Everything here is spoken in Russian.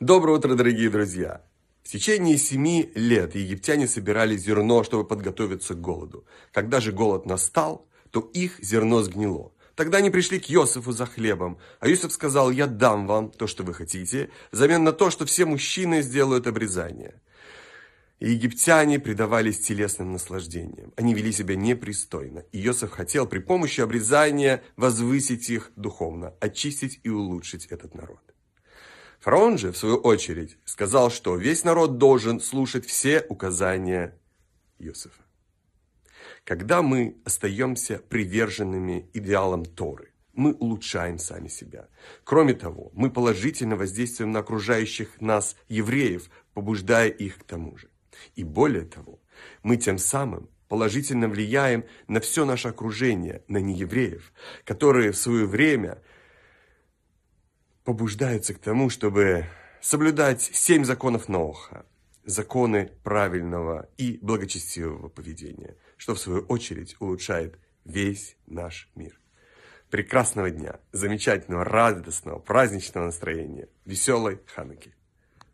Доброе утро, дорогие друзья! В течение семи лет египтяне собирали зерно, чтобы подготовиться к голоду. Когда же голод настал, то их зерно сгнило. Тогда они пришли к Иосифу за хлебом, а Иосиф сказал, я дам вам то, что вы хотите, взамен на то, что все мужчины сделают обрезание. И египтяне предавались телесным наслаждениям. Они вели себя непристойно. И Иосиф хотел при помощи обрезания возвысить их духовно, очистить и улучшить этот народ. Фараон же, в свою очередь, сказал, что весь народ должен слушать все указания Иосифа. Когда мы остаемся приверженными идеалам Торы, мы улучшаем сами себя. Кроме того, мы положительно воздействуем на окружающих нас евреев, побуждая их к тому же. И более того, мы тем самым положительно влияем на все наше окружение, на неевреев, которые в свое время побуждаются к тому, чтобы соблюдать семь законов Ноха, законы правильного и благочестивого поведения, что в свою очередь улучшает весь наш мир. Прекрасного дня, замечательного, радостного, праздничного настроения, веселой Хануки.